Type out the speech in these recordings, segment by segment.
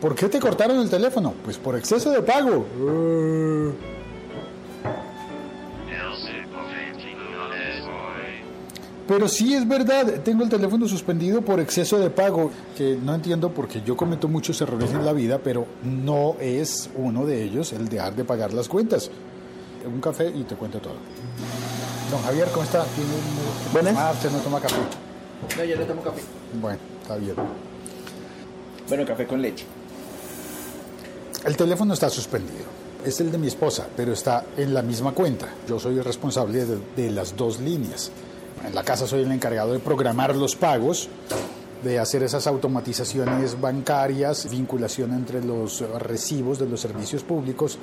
¿Por qué te cortaron el teléfono? Pues por exceso de pago. Pero sí es verdad, tengo el teléfono suspendido por exceso de pago, que no entiendo porque yo cometo muchos errores en la vida, pero no es uno de ellos el dejar de pagar las cuentas. Un café y te cuento todo. Don Javier, ¿cómo está? ¿Tiene un- Buenas. Ah, usted no toma café. No, yo no tomo café. Bueno, está bien. Bueno, café con leche. El teléfono está suspendido. Es el de mi esposa, pero está en la misma cuenta. Yo soy el responsable de, las dos líneas. En la casa soy el encargado de programar los pagos, de hacer esas automatizaciones bancarias, vinculación entre los recibos de los servicios públicos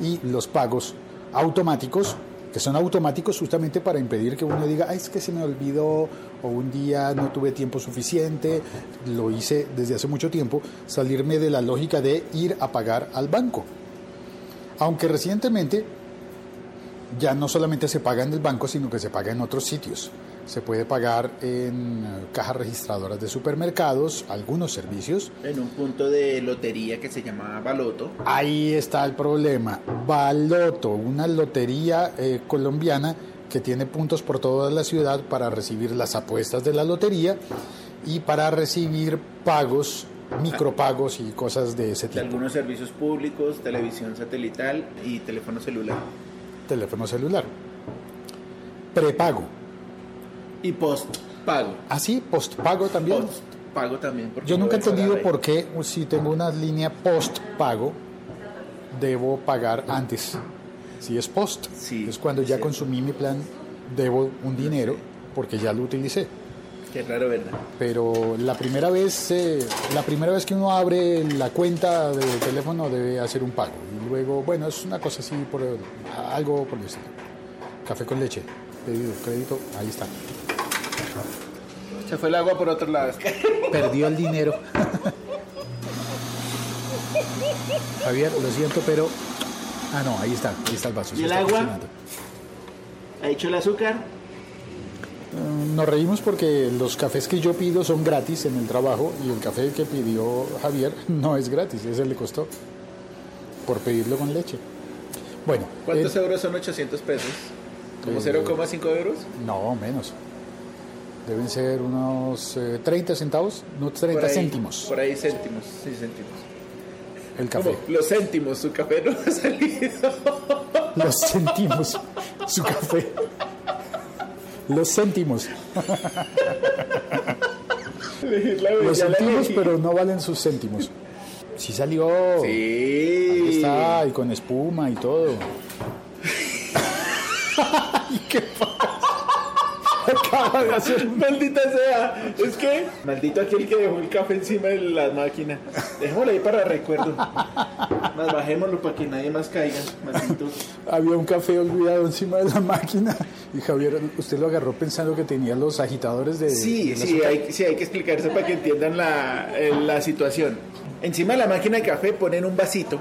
y los pagos automáticos, que son automáticos justamente para impedir que uno diga, "Ay, es que se me olvidó o un día no tuve tiempo suficiente, lo hice desde hace mucho tiempo, salirme de la lógica de ir a pagar al banco. Aunque recientemente ya no solamente se paga en el banco, sino que se paga en otros sitios. Se puede pagar en eh, cajas registradoras de supermercados, algunos servicios. En un punto de lotería que se llama Baloto. Ahí está el problema. Baloto, una lotería eh, colombiana que tiene puntos por toda la ciudad para recibir las apuestas de la lotería y para recibir pagos, micropagos y cosas de ese De tipo. algunos servicios públicos, televisión satelital y teléfono celular. Teléfono celular. Prepago. Y post pago. Así, postpago también. Post pago también. Yo nunca he entendido por qué si tengo una línea post pago debo pagar antes. Si es post, Sí, es cuando ya sí. consumí mi plan, debo un dinero porque ya lo utilicé. Qué raro, ¿verdad? Pero la primera vez, eh, la primera vez que uno abre la cuenta de teléfono debe hacer un pago y luego, bueno, es una cosa así por algo por el estilo. Café con leche, pedido, crédito, ahí está. Se fue el agua por otro lado. Perdió el dinero. Javier, lo siento, pero. Ah, no, ahí está, ahí está el vaso. ¿Y el agua? ¿Ha hecho el azúcar? Mm, Nos reímos porque los cafés que yo pido son gratis en el trabajo y el café que pidió Javier no es gratis, ese le costó por pedirlo con leche. Bueno, ¿Cuántos eh, euros son 800 pesos? ¿Como Eh, 0,5 euros? no, menos. Deben ser unos eh, 30 centavos, no 30 Por ahí- céntimos Por ahí céntimos, sí, céntimos. el café. Los céntimos, su café no ha salido. Los céntimos, su café. Los céntimos. Los céntimos, pero no valen sus céntimos. Sí salió. Ahí Sí. está, y con espuma y todo. Ay, ¿Qué pasa? Acaba de hacer. Maldita sea, es que maldito aquel que dejó el café encima de la máquina. Dejémoslo ahí para recuerdo. Más bajémoslo para que nadie más caiga. Malditos. Había un café olvidado encima de la máquina. Y Javier, usted lo agarró pensando que tenía los agitadores de. Sí, del sí hay, sí, hay que explicar eso para que entiendan la, eh, la situación. Encima de la máquina de café ponen un vasito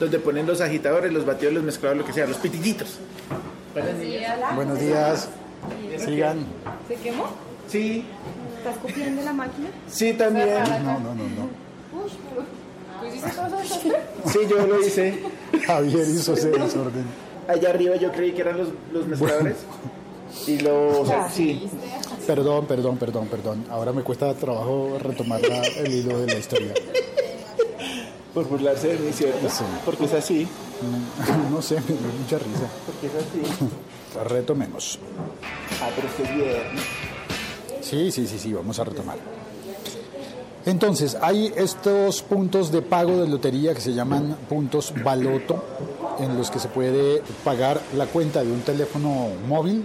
donde ponen los agitadores, los batidos, los mezcladores, lo que sea, los pitillitos. Buenos días. Buenos días. Sigan. ¿Se quemó? Sí, ¿Estás copiando la máquina? sí, también. No, no, no, no. Uy, pero ¿tú hiciste todo eso? Sí, yo lo hice. Javier hizo ese desorden. Allá arriba yo creí que eran los, los mezcladores. Y los... Sí. Perdón, perdón, perdón, perdón. Ahora me cuesta trabajo retomar la- el hilo de la historia. Por burlarse de mí, ¿cierto? Sí. Porque es así. No sé, me dio mucha risa. Porque es así. Retomemos. Ah, pero viernes. Sí, sí, sí, sí, vamos a retomar. Entonces, hay estos puntos de pago de lotería que se llaman puntos baloto, en los que se puede pagar la cuenta de un teléfono móvil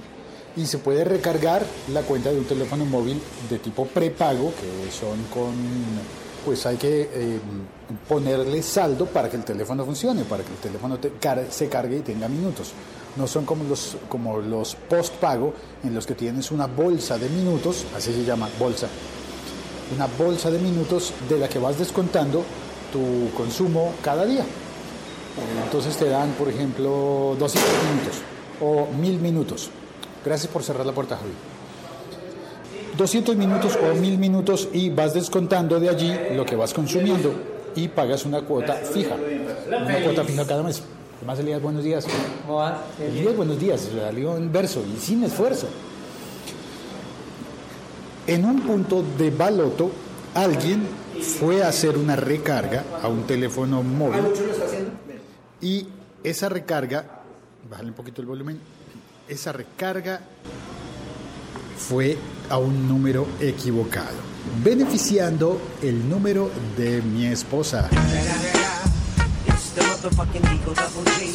y se puede recargar la cuenta de un teléfono móvil de tipo prepago, que son con, pues hay que eh, ponerle saldo para que el teléfono funcione, para que el teléfono te car- se cargue y tenga minutos. No son como los, como los postpago, en los que tienes una bolsa de minutos, así se llama, bolsa, una bolsa de minutos de la que vas descontando tu consumo cada día. Entonces te dan, por ejemplo, 200 minutos o 1000 minutos. Gracias por cerrar la puerta, Javi. 200 minutos o 1000 minutos y vas descontando de allí lo que vas consumiendo. y pagas una cuota fija. Una cuota fija cada mes. Además, Elías, buenos días. ¿Cómo vas? Elías, buenos días. Salió en verso y sin esfuerzo. En un punto de baloto, alguien fue a hacer una recarga a un teléfono móvil y esa recarga, bájale un poquito el volumen, esa recarga fue a un número equivocado, beneficiando el número de mi esposa. It's the motherfucking Eagle Double G.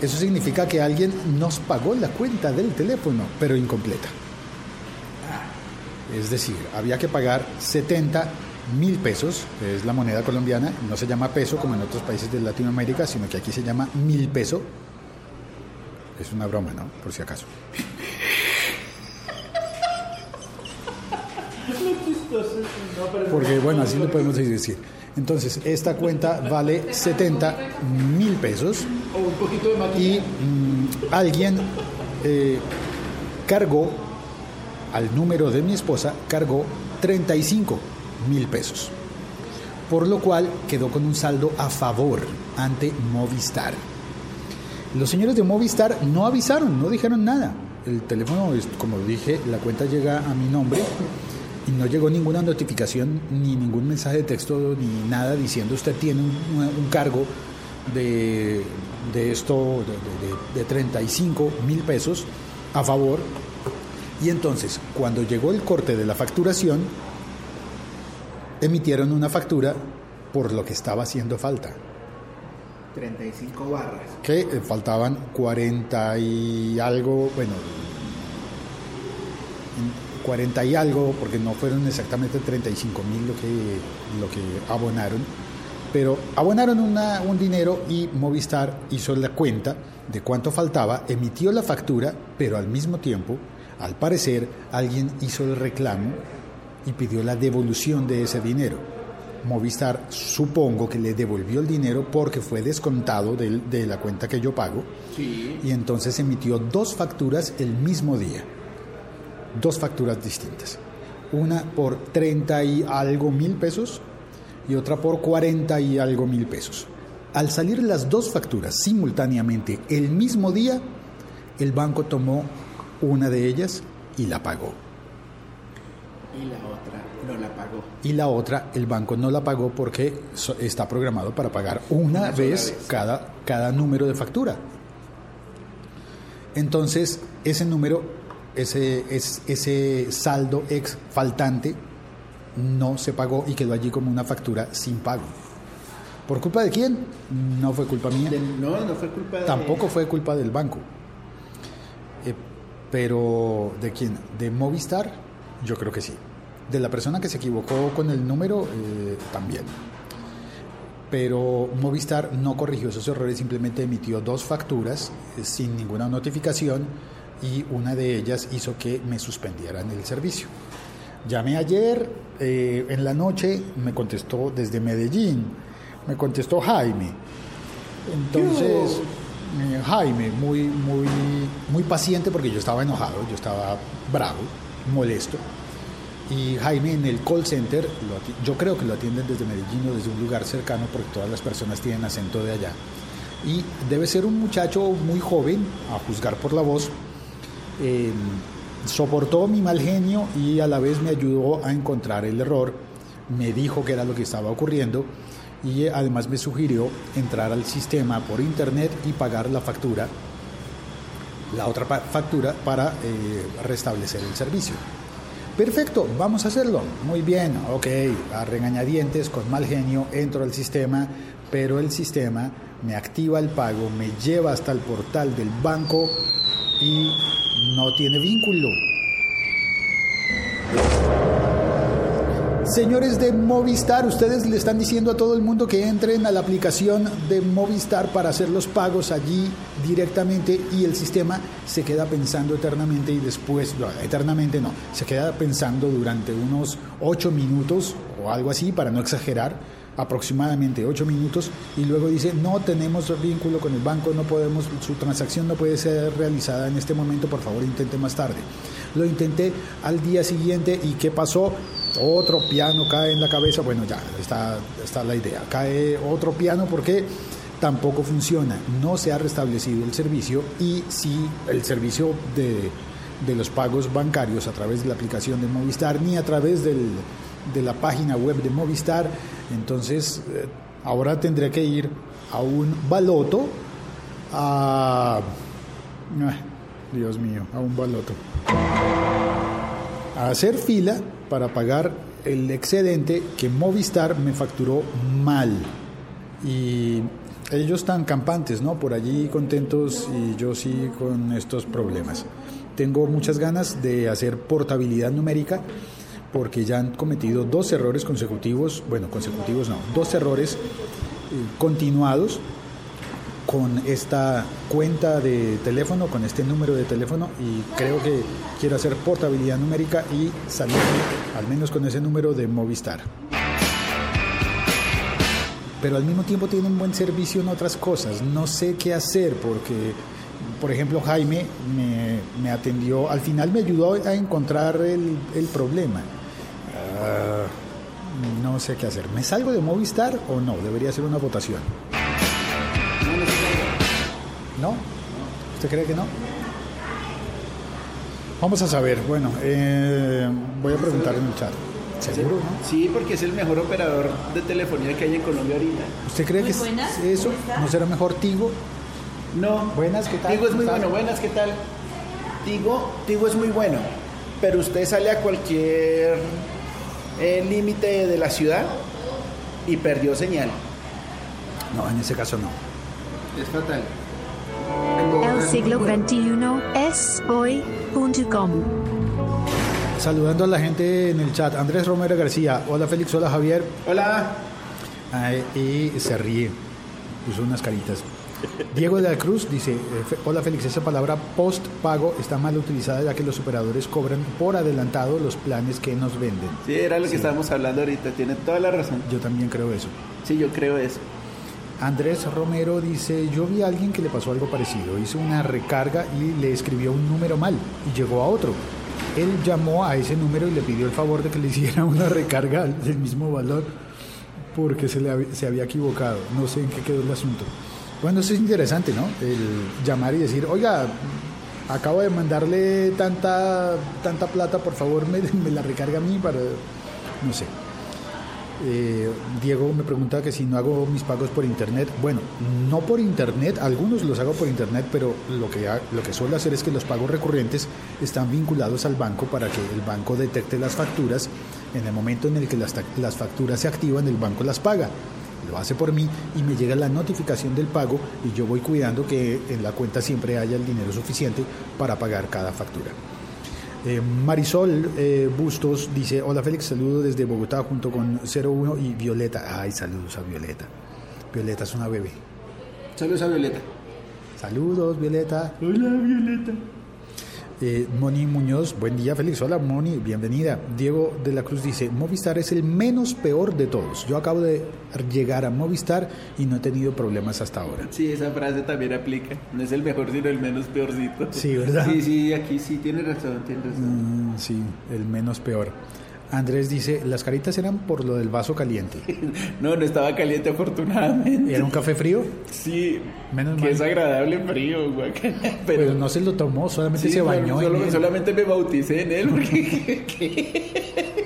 Eso significa que alguien nos pagó la cuenta del teléfono, pero incompleta. Es decir, había que pagar 70 mil pesos, que es la moneda colombiana, no se llama peso como en otros países de Latinoamérica, sino que aquí se llama mil peso. Es una broma, ¿no? Por si acaso. Porque, bueno, así lo podemos decir. Entonces, esta cuenta vale 70 mil pesos y mm, alguien eh, cargó al número de mi esposa, cargó 35 mil pesos. Por lo cual quedó con un saldo a favor ante Movistar. Los señores de Movistar no avisaron, no dijeron nada. El teléfono, como dije, la cuenta llega a mi nombre y no llegó ninguna notificación ni ningún mensaje de texto ni nada diciendo usted tiene un, un cargo de, de esto de, de- de 35 mil pesos a favor. Y entonces, cuando llegó el corte de la facturación, emitieron una factura por lo que estaba haciendo falta. 35 barras. que eh, faltaban 40 y algo, bueno, 40 y algo, porque no fueron exactamente 35 mil lo que, lo que abonaron, pero abonaron una- un dinero y Movistar hizo la cuenta de cuánto faltaba, emitió la factura, pero al mismo tiempo, al parecer, alguien hizo el reclamo y pidió la devolución de ese dinero. Movistar supongo que le devolvió el dinero porque fue descontado de, la cuenta que yo pago Sí. y entonces emitió dos facturas el mismo día. Dos facturas distintas. Una por 30 y algo mil pesos y otra por 40 y algo mil pesos. Al salir las dos facturas simultáneamente el mismo día, el banco tomó una de ellas y la pagó. Y la otra no la pagó. y la otra el banco no la pagó porque está programado para pagar una, vez, vez. Cada, cada número de factura. Entonces, ese número, ese, es- ese saldo ex faltante no se pagó y quedó allí como una factura sin pago. ¿Por culpa de quién? No fue culpa mía. De- no, no fue culpa de... Tampoco fue culpa del banco. Eh, pero, ¿de quién? ¿De Movistar? Yo creo que sí. De la persona que se equivocó con el número, eh, también. Pero Movistar no corrigió esos errores, simplemente emitió dos facturas eh, sin ninguna notificación y una de ellas hizo que me suspendieran el servicio. Llamé ayer eh, en la noche, me contestó desde Medellín, me contestó Jaime. Entonces, eh, Jaime, muy, muy, muy paciente porque yo estaba enojado, yo estaba bravo, molesto. Y Jaime en el call center, lo yo creo que lo atienden desde Medellín o desde un lugar cercano porque todas las personas tienen acento de allá. Y debe ser un muchacho muy joven, a juzgar por la voz. Eh, soportó mi mal genio y a la vez me ayudó a encontrar el error. Me dijo que era lo que estaba ocurriendo y eh, además me sugirió entrar al sistema por internet y pagar la factura, la otra factura para eh, restablecer el servicio. Perfecto, vamos a hacerlo. Muy bien, ok, a regañadientes, con mal genio, entro al sistema, pero el sistema me activa el pago, me lleva hasta el portal del banco y no tiene vínculo. Señores de Movistar, ustedes le están diciendo a todo el mundo que entren a la aplicación de Movistar para hacer los pagos allí directamente y el sistema se queda pensando eternamente y después, no, eternamente no, se queda pensando durante unos ocho minutos o algo así para no exagerar aproximadamente 8 minutos y luego dice no tenemos vínculo con el banco, no podemos, su transacción no puede ser realizada en este momento, por favor intente más tarde. Lo intenté al día siguiente y ¿qué pasó? Otro piano cae en la cabeza, bueno ya está, está la idea, cae otro piano porque tampoco funciona, no se ha restablecido el servicio y si el servicio de, de los pagos bancarios a través de la aplicación de Movistar ni a través del, de la página web de Movistar, entonces eh, ahora tendré que ir a un baloto a... ay, Dios mío, a un baloto. A hacer fila para pagar el excedente que Movistar me facturó mal. Y ellos están campantes, ¿no? Por allí contentos y yo sí con estos problemas. Tengo muchas ganas de hacer portabilidad numérica porque ya han cometido dos errores consecutivos, bueno, consecutivos no, dos errores eh, continuados con esta cuenta de teléfono, con este número de teléfono y creo que quiero hacer portabilidad numérica y salir al menos con ese número de Movistar pero al mismo tiempo tiene un buen servicio en otras cosas. No sé qué hacer porque, por ejemplo, Jaime me, atendió, al final me ayudó a encontrar el problema. Ah, no sé qué hacer. ¿Me salgo de Movistar o no? Debería ser una votación. ¿No? ¿Usted cree que no? Vamos a saber. Bueno, eh, voy a preguntar en el chat. ¿Seguro, no? Sí, porque es el mejor operador de telefonía que hay en Colombia ahorita. ¿Usted cree que es buenas, eso? ¿No será mejor Tigo? No. Buenas, ¿qué tal? Tigo es muy bueno, buenas, ¿qué tal? Tigo, Tigo es muy bueno, pero usted sale a cualquier eh, límite de la ciudad y perdió señal. No, en ese caso no. Es fatal. El siglo XXI es hoy.com. Saludando a la gente en el chat. Andrés Romero García. Hola Félix, hola Javier. Hola. Ay, y se ríe. Puso unas caritas. Diego de la Cruz dice, eh, hola Félix, esa palabra post pago está mal utilizada ya que los operadores cobran por adelantado los planes que nos venden. Sí, era lo que estábamos hablando ahorita, tiene toda la razón. Yo también creo eso. Sí, yo creo eso. Andrés Romero dice, yo vi a alguien que le pasó algo parecido, hizo una recarga y le escribió un número mal y llegó a otro. Él llamó a ese número y le pidió el favor de que le hiciera una recarga del mismo valor porque se, le se había equivocado. No sé en qué quedó el asunto. Bueno, eso es interesante, ¿no? El llamar y decir, oiga, acabo de mandarle tanta, tanta plata, por favor me, la recarga a mí para... No sé. Eh, Diego me pregunta que si no hago mis pagos por internet. Bueno, no por internet, algunos los hago por internet, pero lo que, lo que suelo hacer es que los pagos recurrentes están vinculados al banco para que el banco detecte las facturas. En el momento en el que las, las facturas se activan, el banco las paga. Lo hace por mí y me llega la notificación del pago y yo voy cuidando que en la cuenta siempre haya el dinero suficiente para pagar cada factura. Eh, Marisol eh, Bustos dice, hola Félix, saludo desde Bogotá junto con 01 y Violeta. Ay, saludos a Violeta. Violeta es una bebé. Saludos a Violeta. Saludos, Violeta. Hola, Violeta. Eh, Moni Muñoz, buen día Félix. Hola Moni, bienvenida. Diego de la Cruz dice, Movistar es el menos peor de todos. Yo acabo de llegar a Movistar y no he tenido problemas hasta ahora. Sí, esa frase también aplica. No es el mejor, sino el menos peorcito. Sí, ¿verdad? Sí, sí, aquí sí, tiene razón, tiene razón. Mm, sí, el menos peor. Andrés dice, las caritas eran por lo del vaso caliente. No, no estaba caliente afortunadamente. ¿Era un café frío? Sí, Menos que mal. es agradable frío, guacala. Pero Pero no se lo tomó, solamente sí, se bañó. solo- en él. solamente me bauticé en él porque...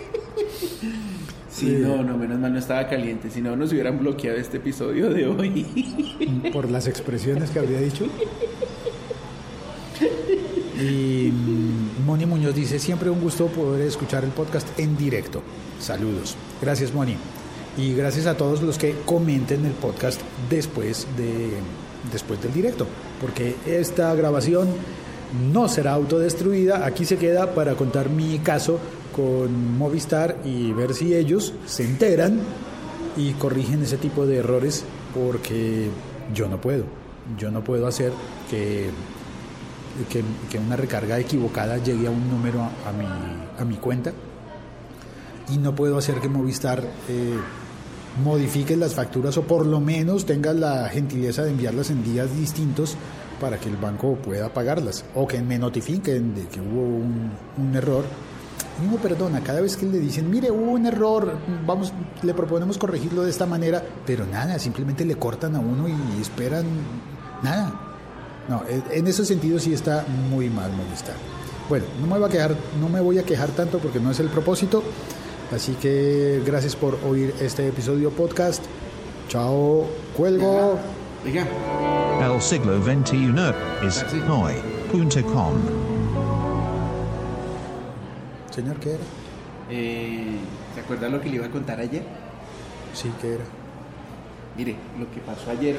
Sí, no, no, menos mal no estaba caliente, si no nos hubieran bloqueado este episodio de hoy. por las expresiones que habría dicho. Y Moni Muñoz dice, siempre un gusto poder escuchar el podcast en directo. Saludos. Gracias Moni. Y gracias a todos los que comenten el podcast después, de, después del directo. Porque esta grabación no será autodestruida. Aquí se queda para contar mi caso con Movistar y ver si ellos se enteran y corrigen ese tipo de errores porque yo no puedo. Yo no puedo hacer que, que, una recarga equivocada llegue a un número a, mi, a mi cuenta y no puedo hacer que Movistar eh, modifiques las facturas o por lo menos tengas la gentileza de enviarlas en días distintos para que el banco pueda pagarlas o que me notifiquen de que hubo un, error. Y perdona, cada vez que le dicen, mire, hubo un error, vamos, le proponemos corregirlo de esta manera, pero nada, simplemente le cortan a uno y esperan nada. No, en- en ese sentido sí está muy mal molestar. Bueno, no me voy a quejar, no me voy a quejar tanto porque no es el propósito. Así que gracias por oír este episodio podcast. Chao, cuelgo. El siglo XXI es hoy.com. Señor, ¿qué era? eh, ¿se acuerda lo que le iba a contar ayer? Sí, ¿qué era? Mire, lo que pasó ayer